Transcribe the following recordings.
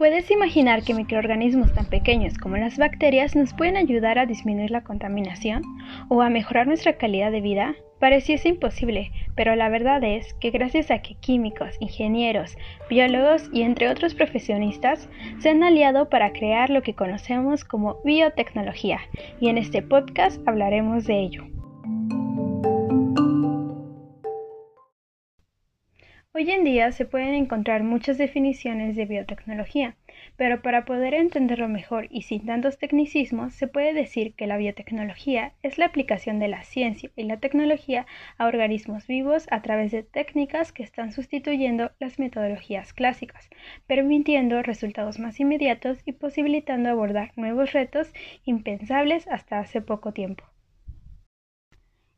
¿Puedes imaginar que microorganismos tan pequeños como las bacterias nos pueden ayudar a disminuir la contaminación o a mejorar nuestra calidad de vida? Pareciese imposible, pero la verdad es que gracias a que químicos, ingenieros, biólogos y entre otros profesionistas se han aliado para crear lo que conocemos como biotecnología, y en este podcast hablaremos de ello. Hoy en día se pueden encontrar muchas definiciones de biotecnología, pero para poder entenderlo mejor y sin tantos tecnicismos, se puede decir que la biotecnología es la aplicación de la ciencia y la tecnología a organismos vivos a través de técnicas que están sustituyendo las metodologías clásicas, permitiendo resultados más inmediatos y posibilitando abordar nuevos retos impensables hasta hace poco tiempo.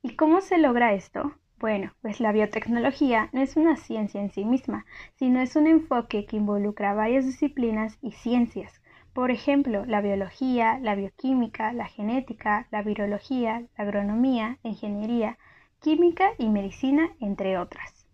¿Y cómo se logra esto? Bueno, pues la biotecnología no es una ciencia en sí misma, sino es un enfoque que involucra varias disciplinas y ciencias. Por ejemplo, la biología, la bioquímica, la genética, la virología, la agronomía, ingeniería, química y medicina, entre otras.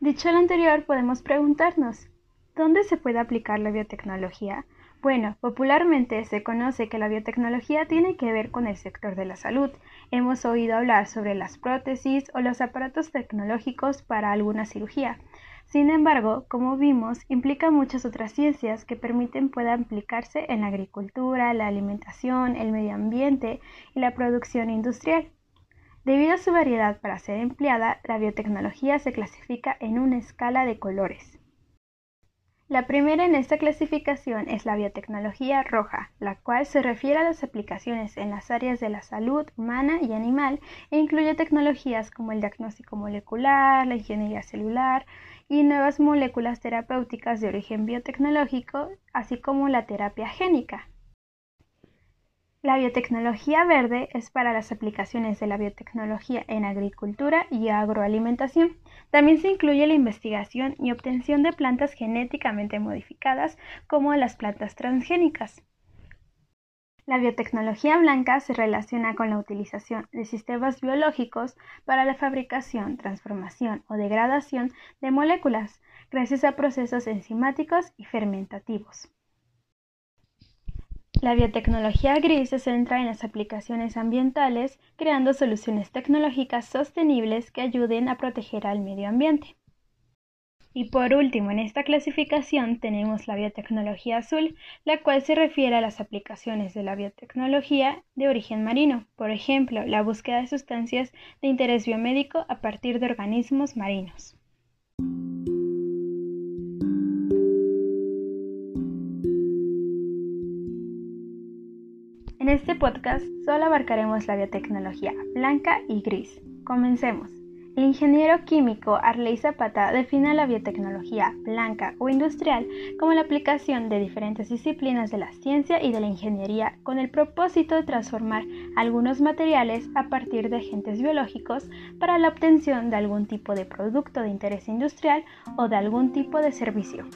Dicho lo anterior, podemos preguntarnos, ¿dónde se puede aplicar la biotecnología? Bueno, popularmente se conoce que la biotecnología tiene que ver con el sector de la salud. Hemos oído hablar sobre las prótesis o los aparatos tecnológicos para alguna cirugía. Sin embargo, como vimos, implica muchas otras ciencias que permiten pueda aplicarse en la agricultura, la alimentación, el medio ambiente y la producción industrial. Debido a su variedad para ser empleada, la biotecnología se clasifica en una escala de colores. La primera en esta clasificación es la biotecnología roja, la cual se refiere a las aplicaciones en las áreas de la salud humana y animal e incluye tecnologías como el diagnóstico molecular, la ingeniería celular y nuevas moléculas terapéuticas de origen biotecnológico, así como la terapia génica. La biotecnología verde es para las aplicaciones de la biotecnología en agricultura y agroalimentación. También se incluye la investigación y obtención de plantas genéticamente modificadas como las plantas transgénicas. La biotecnología blanca se relaciona con la utilización de sistemas biológicos para la fabricación, transformación o degradación de moléculas gracias a procesos enzimáticos y fermentativos. La biotecnología gris se centra en las aplicaciones ambientales, creando soluciones tecnológicas sostenibles que ayuden a proteger al medio ambiente. Y por último, en esta clasificación tenemos la biotecnología azul, la cual se refiere a las aplicaciones de la biotecnología de origen marino, por ejemplo, la búsqueda de sustancias de interés biomédico a partir de organismos marinos. En este podcast solo abarcaremos la biotecnología blanca y gris. Comencemos. El ingeniero químico Arley Zapata define la biotecnología blanca o industrial como la aplicación de diferentes disciplinas de la ciencia y de la ingeniería con el propósito de transformar algunos materiales a partir de agentes biológicos para la obtención de algún tipo de producto de interés industrial o de algún tipo de servicio.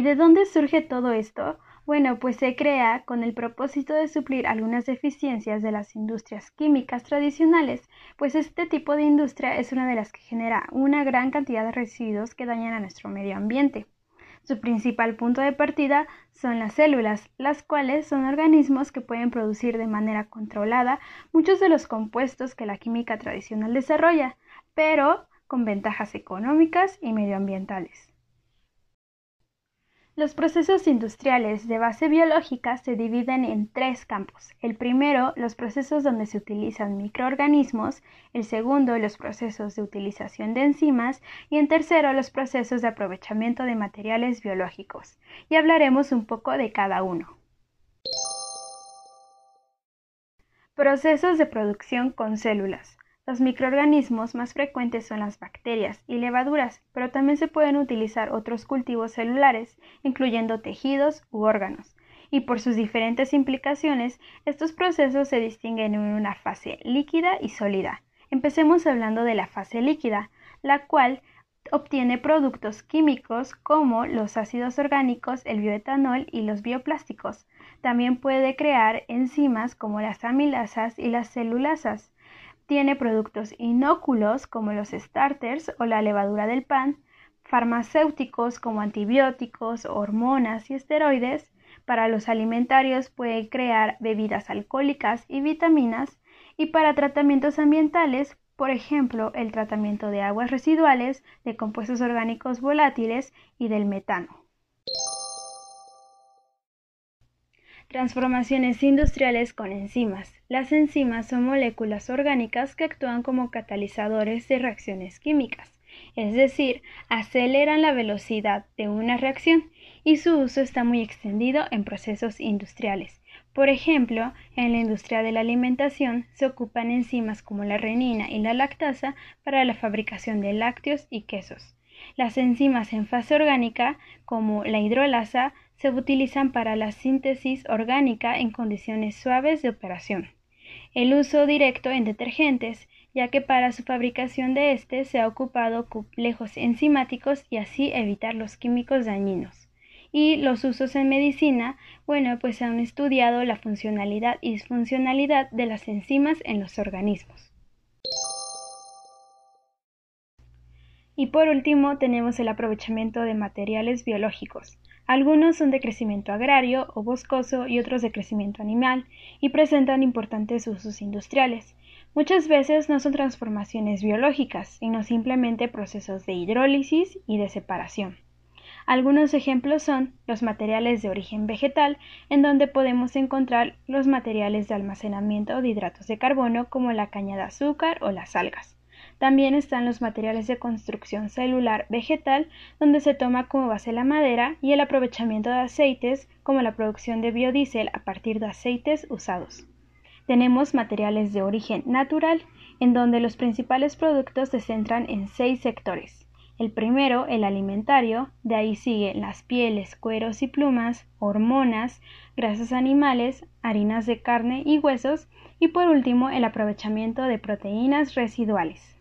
¿Y de dónde surge todo esto? Bueno, pues se crea con el propósito de suplir algunas deficiencias de las industrias químicas tradicionales, pues este tipo de industria es una de las que genera una gran cantidad de residuos que dañan a nuestro medio ambiente. Su principal punto de partida son las células, las cuales son organismos que pueden producir de manera controlada muchos de los compuestos que la química tradicional desarrolla, pero con ventajas económicas y medioambientales. Los procesos industriales de base biológica se dividen en tres campos. El primero, los procesos donde se utilizan microorganismos, el segundo, los procesos de utilización de enzimas y en tercero, los procesos de aprovechamiento de materiales biológicos. Y hablaremos un poco de cada uno. Procesos de producción con células. Los microorganismos más frecuentes son las bacterias y levaduras, pero también se pueden utilizar otros cultivos celulares, incluyendo tejidos u órganos. Y por sus diferentes implicaciones, estos procesos se distinguen en una fase líquida y sólida. Empecemos hablando de la fase líquida, la cual obtiene productos químicos como los ácidos orgánicos, el bioetanol y los bioplásticos. También puede crear enzimas como las amilasas y las celulasas Tiene productos inóculos como los starters o la levadura del pan, farmacéuticos como antibióticos, hormonas y esteroides. Para los alimentarios puede crear bebidas alcohólicas y vitaminas. Y para tratamientos ambientales, por ejemplo, el tratamiento de aguas residuales, de compuestos orgánicos volátiles y del metano. Transformaciones industriales con enzimas. Las enzimas son moléculas orgánicas que actúan como catalizadores de reacciones químicas, es decir, aceleran la velocidad de una reacción y su uso está muy extendido en procesos industriales. Por ejemplo, en la industria de la alimentación se ocupan enzimas como la renina y la lactasa para la fabricación de lácteos y quesos. Las enzimas en fase orgánica, como la hidrolasa, se utilizan para la síntesis orgánica en condiciones suaves de operación. El uso directo en detergentes, ya que para su fabricación de este se ha ocupado complejos enzimáticos y así evitar los químicos dañinos. Y los usos en medicina, bueno, pues se han estudiado la funcionalidad y disfuncionalidad de las enzimas en los organismos. Y por último tenemos el aprovechamiento de materiales biológicos. Algunos son de crecimiento agrario o boscoso y otros de crecimiento animal, y presentan importantes usos industriales. Muchas veces no son transformaciones biológicas, sino simplemente procesos de hidrólisis y de separación. Algunos ejemplos son los materiales de origen vegetal, en donde podemos encontrar los materiales de almacenamiento de hidratos de carbono como la caña de azúcar o las algas. También están los materiales de construcción celular vegetal, donde se toma como base la madera y el aprovechamiento de aceites, como la producción de biodiesel a partir de aceites usados. Tenemos materiales de origen natural, en donde los principales productos se centran en seis sectores. El primero, el alimentario, de ahí siguen las pieles, cueros y plumas, hormonas, grasas animales, harinas de carne y huesos, y por último el aprovechamiento de proteínas residuales.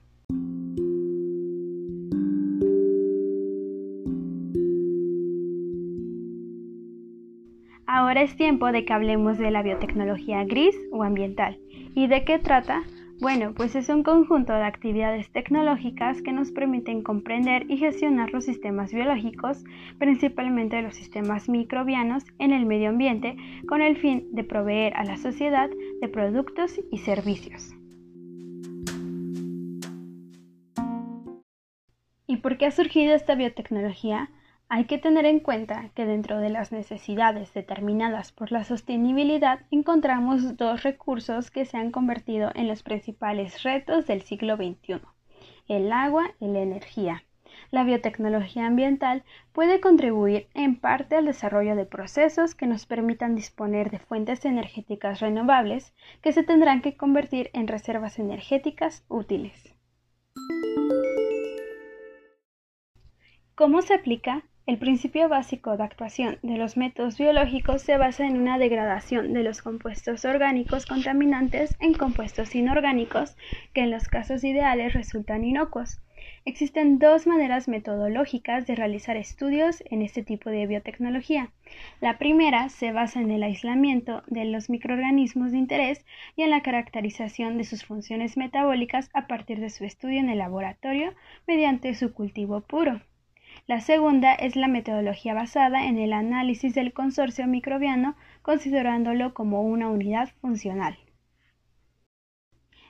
Ahora es tiempo de que hablemos de la biotecnología gris o ambiental. ¿Y de qué trata? Bueno, pues es un conjunto de actividades tecnológicas que nos permiten comprender y gestionar los sistemas biológicos, principalmente los sistemas microbianos, en el medio ambiente, con el fin de proveer a la sociedad de productos y servicios. ¿Y por qué ha surgido esta biotecnología? Hay que tener en cuenta que dentro de las necesidades determinadas por la sostenibilidad encontramos dos recursos que se han convertido en los principales retos del siglo XXI, el agua y la energía. La biotecnología ambiental puede contribuir en parte al desarrollo de procesos que nos permitan disponer de fuentes energéticas renovables que se tendrán que convertir en reservas energéticas útiles. ¿Cómo se aplica? El principio básico de actuación de los métodos biológicos se basa en una degradación de los compuestos orgánicos contaminantes en compuestos inorgánicos que en los casos ideales resultan inocuos. Existen dos maneras metodológicas de realizar estudios en este tipo de biotecnología. La primera se basa en el aislamiento de los microorganismos de interés y en la caracterización de sus funciones metabólicas a partir de su estudio en el laboratorio mediante su cultivo puro. La segunda es la metodología basada en el análisis del consorcio microbiano considerándolo como una unidad funcional.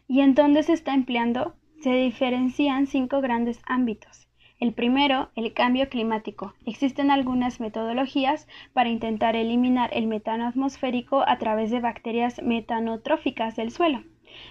¿Y en dónde se está empleando? Se diferencian cinco grandes ámbitos. El primero, el cambio climático. Existen algunas metodologías para intentar eliminar el metano atmosférico a través de bacterias metanotróficas del suelo.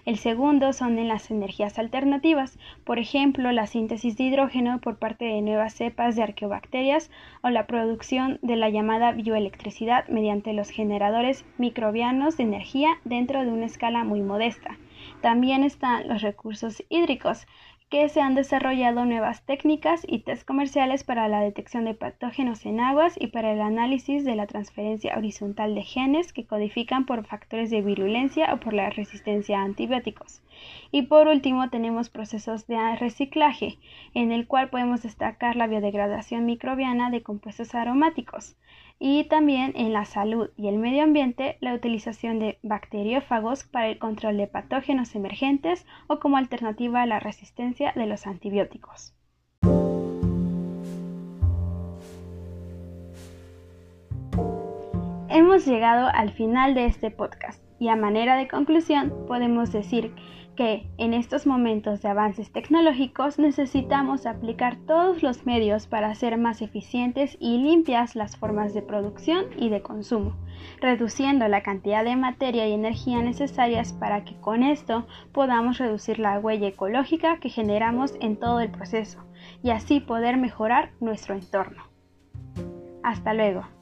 El segundo son en las energías alternativas, por ejemplo, la síntesis de hidrógeno por parte de nuevas cepas de arqueobacterias o la producción de la llamada bioelectricidad mediante los generadores microbianos de energía dentro de una escala muy modesta. También están los recursos hídricos, que se han desarrollado nuevas técnicas y test comerciales para la detección de patógenos en aguas y para el análisis de la transferencia horizontal de genes que codifican por factores de virulencia o por la resistencia a antibióticos. Y por último tenemos procesos de reciclaje, en el cual podemos destacar la biodegradación microbiana de compuestos aromáticos. Y también en la salud y el medio ambiente la utilización de bacteriófagos para el control de patógenos emergentes o como alternativa a la resistencia de los antibióticos. Hemos llegado al final de este podcast y a manera de conclusión podemos decir que en estos momentos de avances tecnológicos necesitamos aplicar todos los medios para hacer más eficientes y limpias las formas de producción y de consumo, reduciendo la cantidad de materia y energía necesarias para que con esto podamos reducir la huella ecológica que generamos en todo el proceso y así poder mejorar nuestro entorno. Hasta luego.